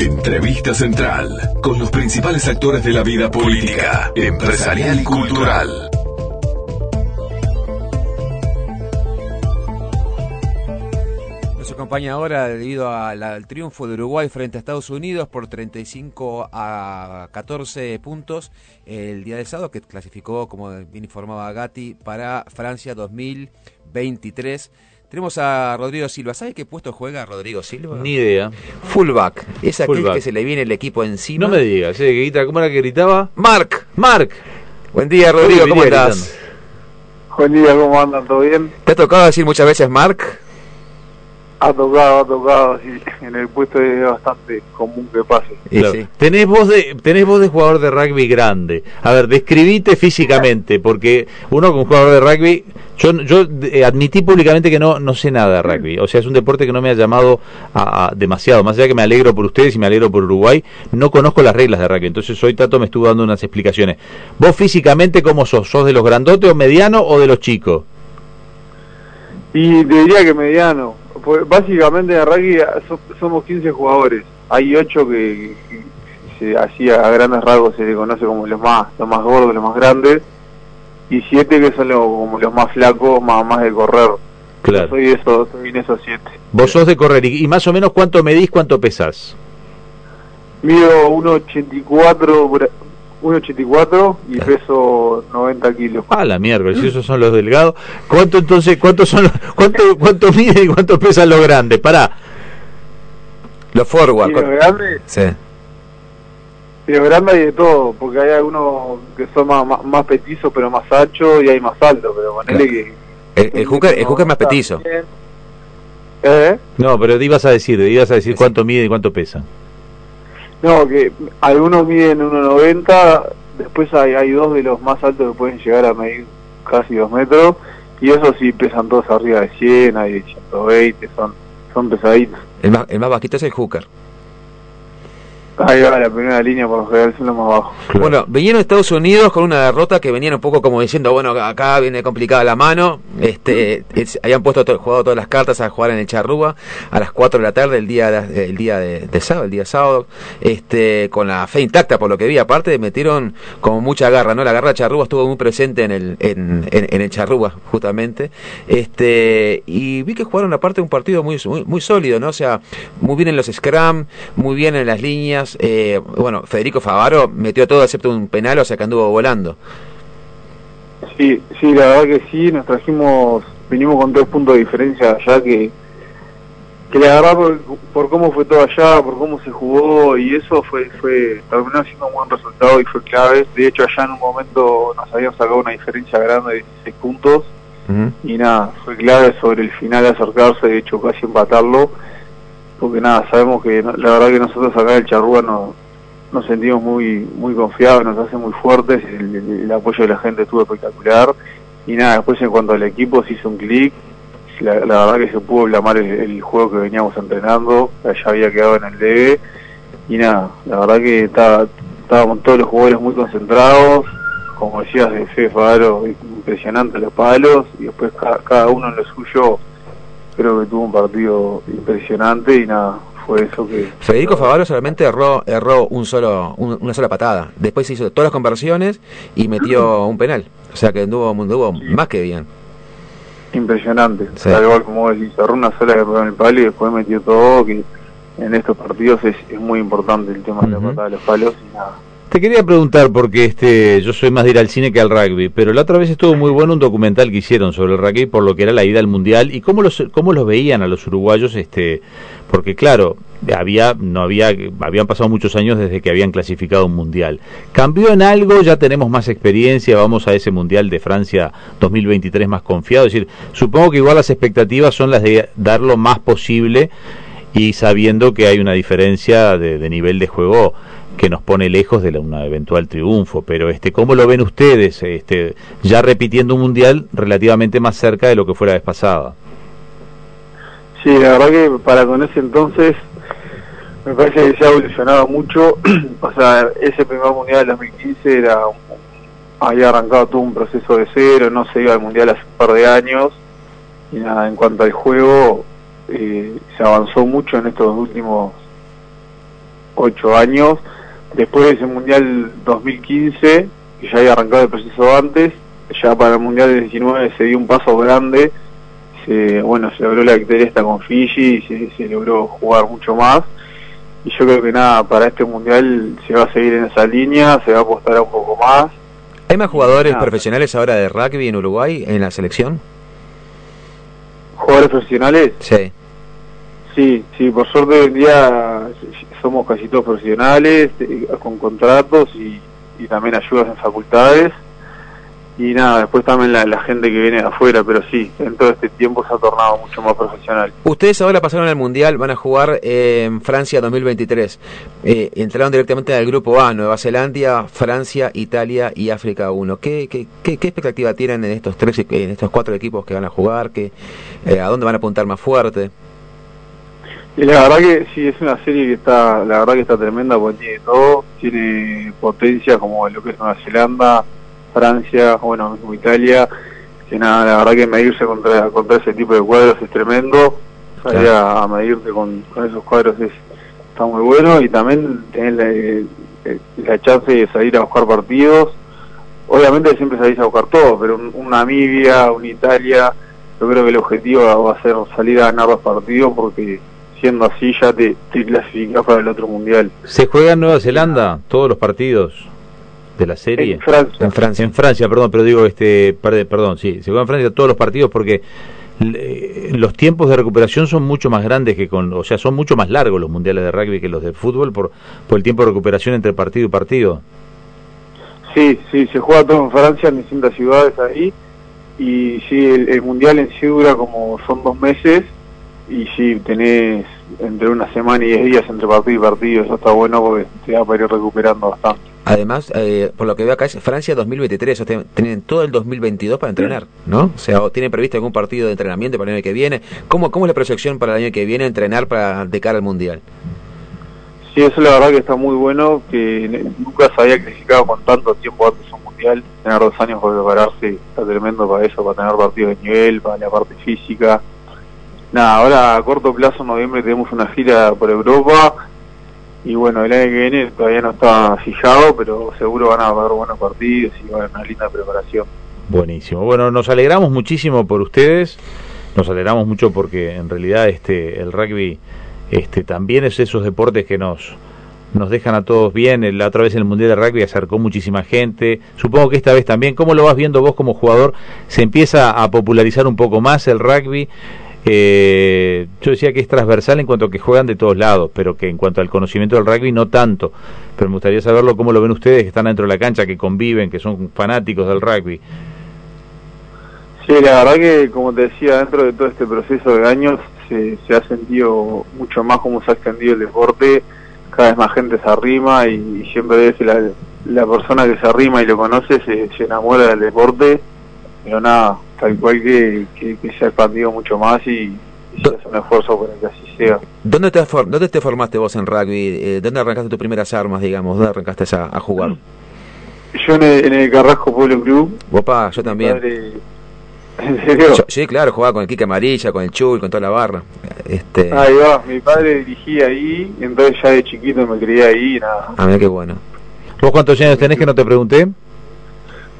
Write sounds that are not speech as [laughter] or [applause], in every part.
Entrevista central con los principales actores de la vida política, empresarial y cultural. Nos acompaña ahora debido al triunfo de Uruguay frente a Estados Unidos por 35 a 14 puntos el día del sábado que clasificó, como bien informaba Gatti, para Francia 2023. Tenemos a Rodrigo Silva. ¿Sabe qué puesto juega Rodrigo Silva? Ni idea. Fullback. Es aquel Fullback. que se le viene el equipo encima. No me digas, ¿eh? que grita- ¿cómo era que gritaba? Marc. Marc. Buen día, Rodrigo. ¿Cómo estás? Buen día, ¿cómo andan? ¿Todo bien? ¿Te ha tocado decir muchas veces Marc? Ha tocado, ha tocado, sí. [laughs] En el puesto es bastante común que pase. Y Claro. sí. Tenés voz de tenés voz de jugador de rugby grande. A ver, describite físicamente, porque uno como jugador de rugby, yo, yo eh, admití públicamente que no no sé nada de rugby. O sea, es un deporte que no me ha llamado a, a demasiado. Más allá que me alegro por ustedes y me alegro por Uruguay, no conozco las reglas de rugby. Entonces hoy Tato me estuvo dando unas explicaciones. ¿Vos físicamente cómo sos? ¿Sos de los grandotes o medianos o de los chicos? Y te diría que mediano. Pues básicamente en rugby so- somos 15 jugadores. Hay 8 que, que se hacía a grandes rasgos se le conoce como los más los más gordos, los más grandes. Y 7 que son los, como los más flacos, más, más de correr. Claro. Soy eso, soy en esos 7. Vos sos de correr y, y más o menos cuánto medís, cuánto pesás. Mido 1,84 por- 1,84 y peso 90 kilos. Ah, la mierda, si esos son los delgados. ¿Cuánto entonces, cuántos son los, cuánto, cuánto mide y cuánto pesan los grandes? Pará. Los forward. Y los grandes, Sí. Y los grandes hay de todo, porque hay algunos que son más, más, más petizos pero más anchos y hay más altos, pero ponele que... El, el hooker, el hooker más petizo. ¿Eh? No, pero te ibas a decir, te ibas a decir cuánto mide y cuánto pesa. No, que algunos miden 1,90, después hay, hay dos de los más altos que pueden llegar a medir casi 2 metros, y esos sí pesan todos arriba de 100, hay de 120, son, son pesaditos. El más, el más bajito es el hooker. Ahí va la primera línea, por lo general son los más bajos. Bueno, vinieron a Estados Unidos con una derrota que venían un poco como diciendo, bueno, acá viene complicada la mano. Este, es- habían puesto to- jugado todas las cartas a jugar en el Charrúa a las 4 de la tarde el día de, el día de, de sábado, el día sábado, este, con la fe intacta por lo que vi. Aparte metieron como mucha garra, ¿no? La garra de Charrúa estuvo muy presente en el en, en, en el Charrúa justamente. Este, y vi que jugaron aparte un partido muy, muy muy sólido, ¿no? O sea, muy bien en los scrum, muy bien en las líneas. Eh, bueno, Federico Favaro metió todo excepto un penal, o sea que anduvo volando. Sí, sí, la verdad que sí, nos trajimos, vinimos con tres puntos de diferencia allá que, que la verdad por, por cómo fue todo allá, por cómo se jugó y eso fue, fue, terminó siendo un buen resultado y fue clave. De hecho allá en un momento nos habían sacado una diferencia grande de 16 puntos y nada, fue clave sobre el final acercarse, de hecho casi empatarlo, porque nada, sabemos que la verdad que nosotros acá en el Charrúa no, nos sentimos muy muy confiados, nos hace muy fuertes, el, el- apoyo de la gente estuvo espectacular y nada, después en cuanto al equipo se hizo un clic, la, verdad que se pudo blamar el, juego que veníamos entrenando, ya había quedado en el DB y nada, la verdad que estaba- estábamos todos los jugadores muy concentrados, como decías de Fede Faro, impresionante los palos y después ca- cada uno en lo suyo creo que tuvo un partido impresionante y nada, fue eso que... Federico Favaro solamente erró, erró un solo, un- una sola patada. Después hizo todas las conversiones y metió un penal. O sea que anduvo, anduvo más que bien. Impresionante, Sí. tal cual como vos decís, cerró una sola que pegó en el palo y después metió todo, que en estos partidos es, es muy importante el tema de la patada de los palos y nada. Te quería preguntar porque este yo soy más de ir al cine que al rugby, pero la otra vez estuvo muy bueno un documental que hicieron sobre el rugby por lo que era la ida al mundial y cómo los cómo los veían a los uruguayos este porque claro, había no había habían pasado muchos años desde que habían clasificado un mundial. ¿Cambió en algo? Ya tenemos más experiencia, vamos a ese mundial de Francia 2023 más confiado, es decir, supongo que igual las expectativas son las de dar lo más posible y sabiendo que hay una diferencia de, de nivel de juego que nos pone lejos de la- un eventual triunfo, pero este ¿cómo lo ven ustedes este ya repitiendo un mundial relativamente más cerca de lo que fue la vez pasada? Sí, la verdad que para con ese entonces me parece que se ha evolucionado mucho, [clears throat] o sea, ese primer mundial del 2015 era había arrancado todo un proceso de cero, no se iba al mundial hace un par de años y nada, en cuanto al juego eh, se avanzó mucho en estos últimos ocho años. Después de ese Mundial 2015, que ya había arrancado el proceso antes, ya para el Mundial del 19 se dio un paso grande, se, bueno, se logró la victoria esta con Fiji y se, se logró jugar mucho más. Y yo creo que nada, para este Mundial se va a seguir en esa línea, se va a apostar un poco más. ¿Hay más jugadores Nada. profesionales ahora de rugby en Uruguay en la selección? ¿Jugadores profesionales? Sí. Sí, sí, por suerte hoy en día somos casi todos profesionales, eh, con contratos y, también ayudas en facultades. Y nada, después también la, gente que viene de afuera, pero sí, en todo este tiempo se ha tornado mucho más profesional. Ustedes ahora pasaron al Mundial, van a jugar en Francia 2023. Eh, entraron directamente al grupo A, Nueva Zelanda, Francia, Italia y África 1. ¿Qué, qué, qué, qué expectativa tienen en estos tres, en estos cuatro equipos que van a jugar? ¿Qué, eh, ¿A dónde van a apuntar más fuerte? Y la verdad que sí, es una serie que está, la verdad que está tremenda porque tiene todo, tiene potencia como lo que es Nueva Zelanda, Francia, bueno, mismo Italia, que nada, la verdad que medirse contra, contra ese tipo de cuadros es tremendo, salir Claro. a, medirte con, con esos cuadros es, está muy bueno. Y también tener la, eh, la chance de salir a buscar partidos, obviamente siempre salís a buscar todo, pero un, un Namibia, un Italia, yo creo que el objetivo va a ser salir a ganar los partidos porque siendo así ya te, te clasificás para el otro mundial. ¿Se juega en Nueva Zelanda todos los partidos de la serie? En Francia. En Francia. En Francia, perdón, pero digo, este, perdón, sí, se juega en Francia todos los partidos porque eh, los tiempos de recuperación son mucho más grandes que con, o sea, son mucho más largos los mundiales de rugby que los de fútbol por, por el tiempo de recuperación entre partido y partido. Sí, sí, se juega todo en Francia, en distintas ciudades ahí. Y sí, el, el mundial en sí dura como son dos meses. Y sí, tenés entre una semana y diez días entre partido y partido. Eso está bueno porque te va para ir recuperando bastante. Además, eh, por lo que veo acá es Francia 2023, o sea, tienen todo el 2022 para entrenar, ¿no? O sea, tienen previsto algún partido de entrenamiento para el año que viene. ¿Cómo, cómo es la proyección para el año que viene entrenar para de cara al Mundial? Sí, eso la verdad que está muy bueno, que nunca se había clasificado con tanto tiempo antes un mundial, tener dos años para prepararse, está tremendo para eso, para tener partidos de nivel, para la parte física. Nada, ahora a corto plazo, en noviembre, tenemos una gira por Europa, y bueno, el año que viene todavía no está fijado, pero seguro van a haber buenos partidos y va a haber una linda preparación. Buenísimo. Bueno, nos alegramos muchísimo por ustedes. Nos alegramos mucho porque en realidad este el rugby este también es esos deportes que nos nos dejan a todos bien. La otra vez en el Mundial de Rugby acercó muchísima gente. Supongo que esta vez también. ¿Cómo lo vas viendo vos como jugador? ¿Se empieza a popularizar un poco más el rugby? Eh, yo decía que es transversal en cuanto a que juegan de todos lados, pero que en cuanto al conocimiento del rugby no tanto. Pero me gustaría saberlo cómo lo ven ustedes que están dentro de la cancha, que conviven, que son fanáticos del rugby. Sí, la verdad que, como te decía, dentro de todo este proceso de años se, se ha sentido mucho más cómo se ha extendido el deporte, cada vez más gente se arrima y, siempre la, la persona que se arrima y lo conoce se, se enamora del deporte, pero nada, tal cual que, que, que se ha expandido mucho más y, y se hace un esfuerzo para que así sea. ¿Dónde te, for- dónde te formaste vos en rugby? Eh, ¿Dónde arrancaste tus primeras armas, digamos? ¿Dónde arrancaste a, a jugar? Yo en el, en el Carrasco Pueblo Club, Opa, yo también. padre- [laughs] ¿en serio? Yo- sí, claro, jugaba con el Kike Amarilla, con el Chul, con toda la barra. Este, Ahí va, mi padre dirigía ahí, entonces ya de chiquito me crié ahí y nada. a mí qué bueno. ¿Vos cuántos años tenés que no te pregunté?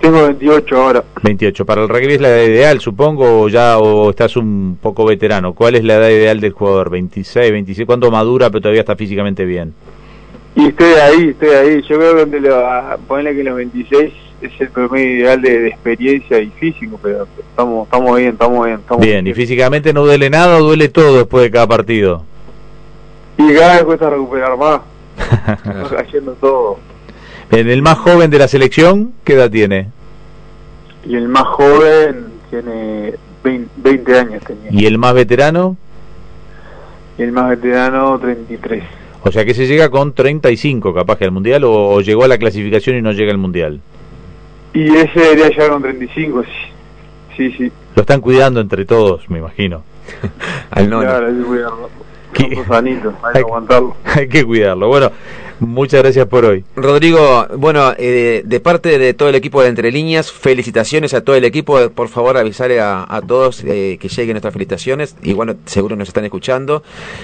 Tengo 28 ahora. 28. Para el rugby es la edad ideal, supongo, o ya o estás un poco veterano. ¿Cuál es la edad ideal del jugador? 26, 26. ¿Cuándo madura pero todavía está físicamente bien? Y estoy ahí, estoy ahí. Yo creo que donde lo, ponele que los 26 es el promedio ideal de, de experiencia y físico, pero estamos estamos bien, estamos bien. Estamos Bien, ¿y físicamente no duele nada o duele todo después de cada partido? Y cada vez cuesta recuperar más, [laughs] va cayendo todo. En el más joven de la selección, ¿qué edad tiene? Y el más joven tiene 20, 20 años tenía. ¿Y el más veterano? Y el más veterano 33. O sea que se llega con 35 capaz que al Mundial o, o llegó a la clasificación y no llega al Mundial. Y ese debería llegar con 35, sí. Sí, sí. Lo están cuidando entre todos, me imagino. Al nono. Claro, hay que cuidarlo. Hay Hay que [laughs] que- aguantarlo. Hay que cuidarlo. Bueno, Muchas gracias por hoy. Rodrigo, bueno, eh, de parte de todo el equipo de Entre Líneas, felicitaciones a todo el equipo. Por favor, avisarle a, todos eh, que lleguen nuestras felicitaciones. Y bueno, seguro nos están escuchando.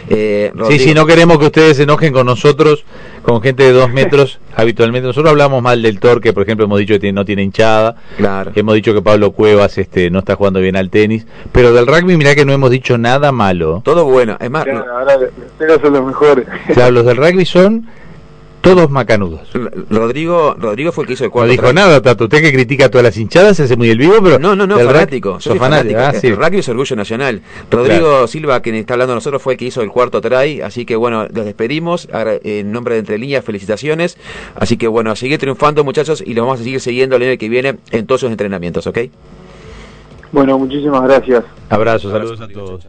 Eh, sí, sí, no queremos que ustedes se enojen con nosotros, con gente de dos metros [laughs] habitualmente. Nosotros hablamos mal del Torque, por ejemplo, hemos dicho que no tiene hinchada. Claro. Hemos dicho que Pablo Cuevas este, no está jugando bien al tenis. Pero del rugby, mirá que no hemos dicho nada malo. Todo bueno. Es más, ahora son los mejores. Claro, los del rugby son todos macanudos. Rodrigo Rodrigo fue el que hizo el cuadro. No dijo nada, Tato. Usted que critica todas las hinchadas, se hace muy el vivo, pero. No, no, no, fanático. Soy fanático. Ah, el rugby es orgullo nacional. Rodrigo Silva, quien está hablando nosotros, fue el que hizo el cuarto try. Así que bueno, los despedimos. en nombre de Entre Líneas, felicitaciones. Así que bueno, a seguir triunfando, muchachos, y los vamos a seguir siguiendo el año que viene en todos sus entrenamientos, ¿ok? Bueno, muchísimas gracias. Abrazos, saludos a todos.